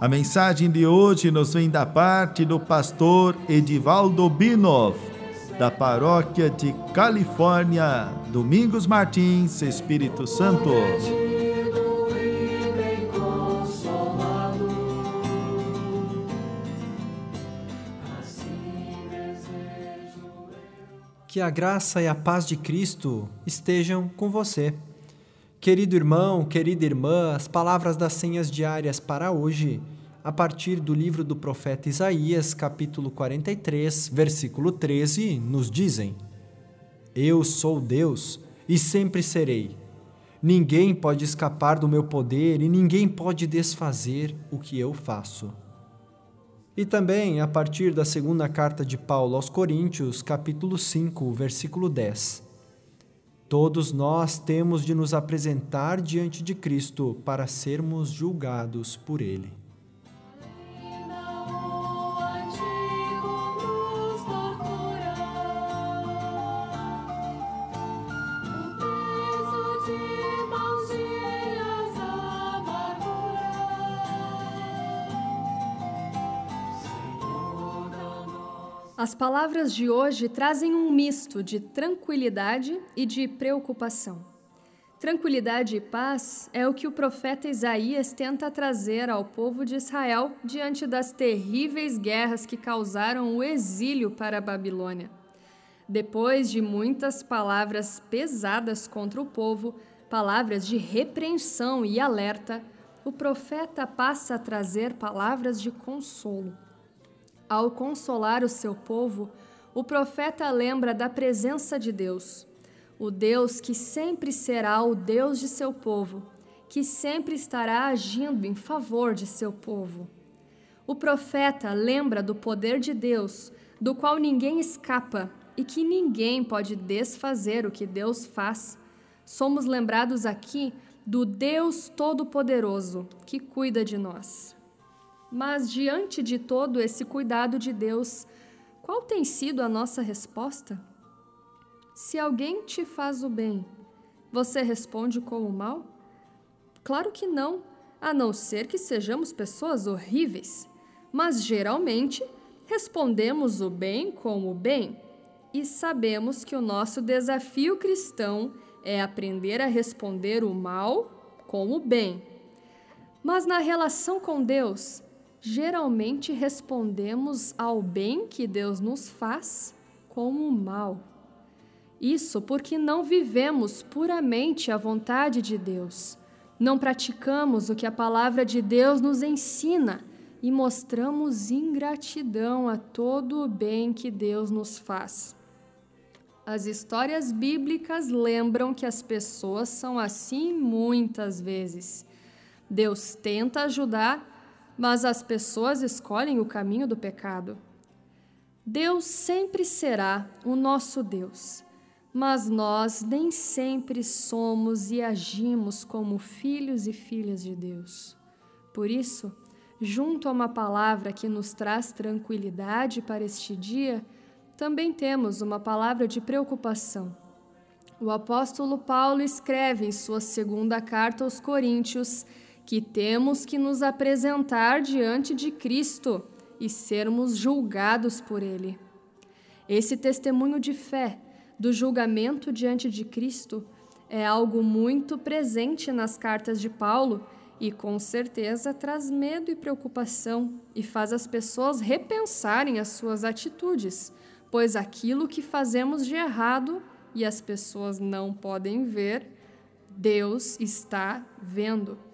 a mensagem de hoje nos vem da parte do pastor Edivaldo Binoff, da paróquia de Califórnia, Domingos Martins, Espírito Santo. Que a graça e a paz de Cristo estejam com você. Querido irmão, querida irmã, as palavras das senhas diárias para hoje, a partir do livro do profeta Isaías, capítulo 43, versículo 13, nos dizem: Eu sou Deus e sempre serei. Ninguém pode escapar do meu poder e ninguém pode desfazer o que eu faço. E também a partir da segunda carta de Paulo aos Coríntios, capítulo 5, versículo 10. Todos nós temos de nos apresentar diante de Cristo para sermos julgados por Ele. As palavras de hoje trazem um misto de tranquilidade e de preocupação. Tranquilidade e paz é o que o profeta Isaías tenta trazer ao povo de Israel diante das terríveis guerras que causaram o exílio para a Babilônia. Depois de muitas palavras pesadas contra o povo, palavras de repreensão e alerta, o profeta passa a trazer palavras de consolo. Ao consolar o seu povo, o profeta lembra da presença de Deus, o Deus que sempre será o Deus de seu povo, que sempre estará agindo em favor de seu povo. O profeta lembra do poder de Deus, do qual ninguém escapa e que ninguém pode desfazer o que Deus faz. Somos lembrados aqui do Deus Todo-Poderoso que cuida de nós. Mas diante de todo esse cuidado de Deus, qual tem sido a nossa resposta? Se alguém te faz o bem, você responde com o mal? Claro que não, a não ser que sejamos pessoas horríveis. Mas geralmente respondemos o bem com o bem e sabemos que o nosso desafio cristão é aprender a responder o mal com o bem. Mas na relação com Deus, geralmente respondemos ao bem que Deus nos faz como o mal. Isso porque não vivemos puramente a vontade de Deus, não praticamos o que a palavra de Deus nos ensina e mostramos ingratidão a todo o bem que Deus nos faz. As histórias bíblicas lembram que as pessoas são assim muitas vezes. Deus tenta ajudar, mas as pessoas escolhem o caminho do pecado. Deus sempre será o nosso Deus, mas nós nem sempre somos e agimos como filhos e filhas de Deus. Por isso, junto a uma palavra que nos traz tranquilidade para este dia, também temos uma palavra de preocupação. O apóstolo Paulo escreve em sua segunda carta aos Coríntios que temos que nos apresentar diante de Cristo e sermos julgados por Ele. Esse testemunho de fé do julgamento diante de Cristo é algo muito presente nas cartas de Paulo e com certeza traz medo e preocupação e faz as pessoas repensarem as suas atitudes, pois aquilo que fazemos de errado e as pessoas não podem ver, Deus está vendo.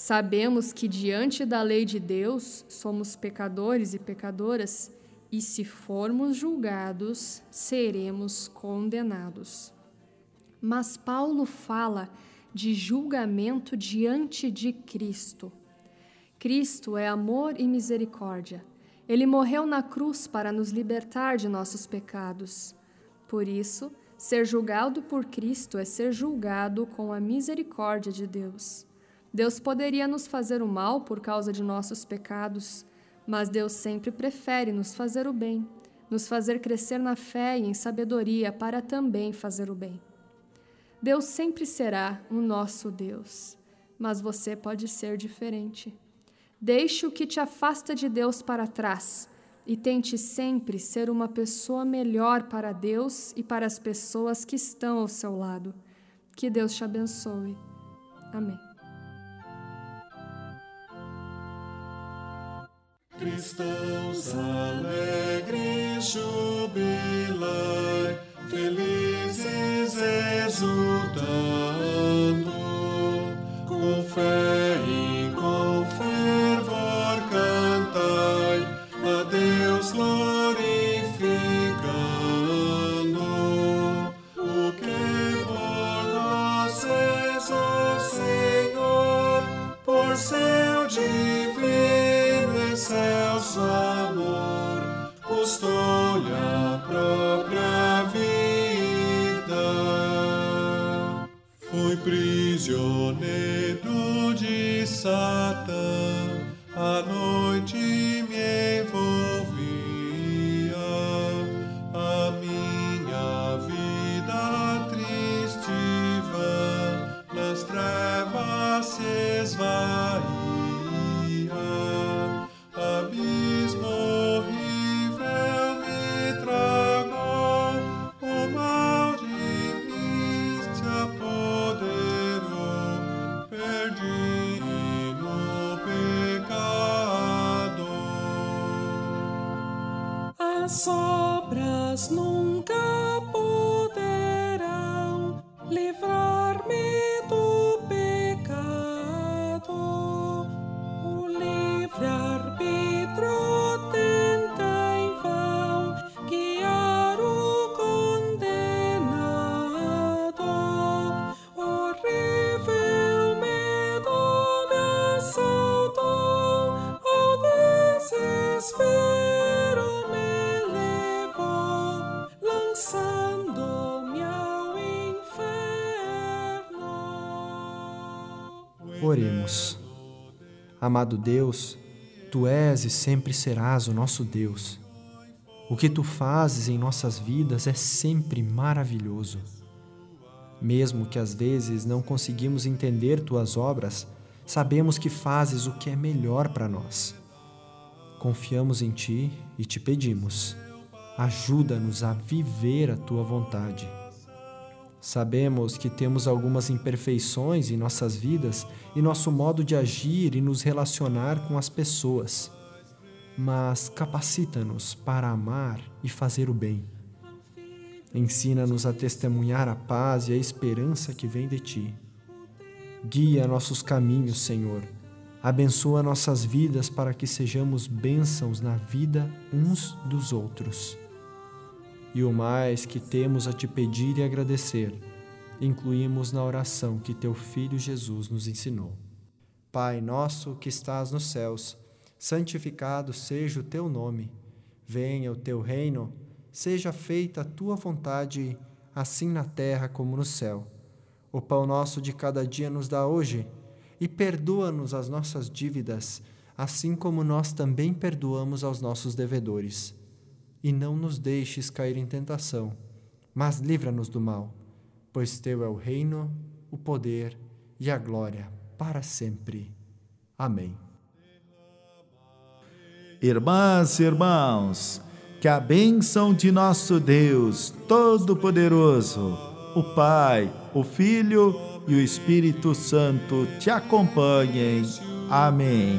Sabemos que diante da lei de Deus somos pecadores e pecadoras, e se formos julgados, seremos condenados. Mas Paulo fala de julgamento diante de Cristo. Cristo é amor e misericórdia, Ele morreu na cruz para nos libertar de nossos pecados. Por isso, ser julgado por Cristo é ser julgado com a misericórdia de Deus. Deus poderia nos fazer o mal por causa de nossos pecados, mas Deus sempre prefere nos fazer o bem, nos fazer crescer na fé e em sabedoria para também fazer o bem. Deus sempre será o nosso Deus, mas você pode ser diferente. Deixe o que te afasta de Deus para trás e tente sempre ser uma pessoa melhor para Deus e para as pessoas que estão ao seu lado. Que Deus te abençoe. Amém. Cristãos alegres jubilai, felizes exultando, com fé custou-lhe a própria vida. Fui prisioneiro de Satã, As obras nunca poderão livrar-me Oremos. Amado Deus, tu és e sempre serás o nosso Deus. O que tu fazes em nossas vidas é sempre maravilhoso. Mesmo que às vezes não conseguimos entender tuas obras, sabemos que fazes o que é melhor para nós. Confiamos em ti e te pedimos: ajuda-nos a viver a tua vontade. Sabemos que temos algumas imperfeições em nossas vidas e nosso modo de agir e nos relacionar com as pessoas, mas capacita-nos para amar e fazer o bem. Ensina-nos a testemunhar a paz e a esperança que vem de ti. Guia nossos caminhos, Senhor. Abençoa nossas vidas para que sejamos bênçãos na vida uns dos outros. E o mais que temos a te pedir e agradecer, incluímos na oração que teu Filho Jesus nos ensinou. Pai nosso que estás nos céus, santificado seja o teu nome. Venha o teu reino, seja feita a tua vontade, assim na terra como no céu. O pão nosso de cada dia nos dá hoje, e perdoa-nos as nossas dívidas, assim como nós também perdoamos aos nossos devedores e não nos deixes cair em tentação, mas livra-nos do mal, pois teu é o reino, o poder e a glória para sempre. Amém. Irmãs e irmãos, que a bênção de nosso Deus Todo-Poderoso, o Pai, o Filho e o Espírito Santo te acompanhem. Amém.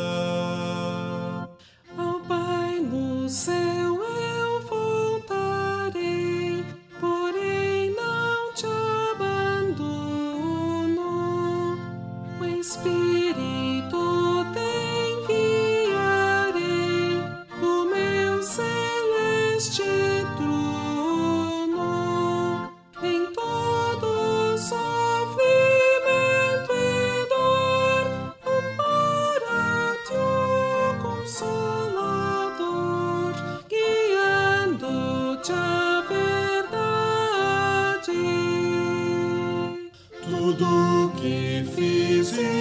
Tudo que fiz. e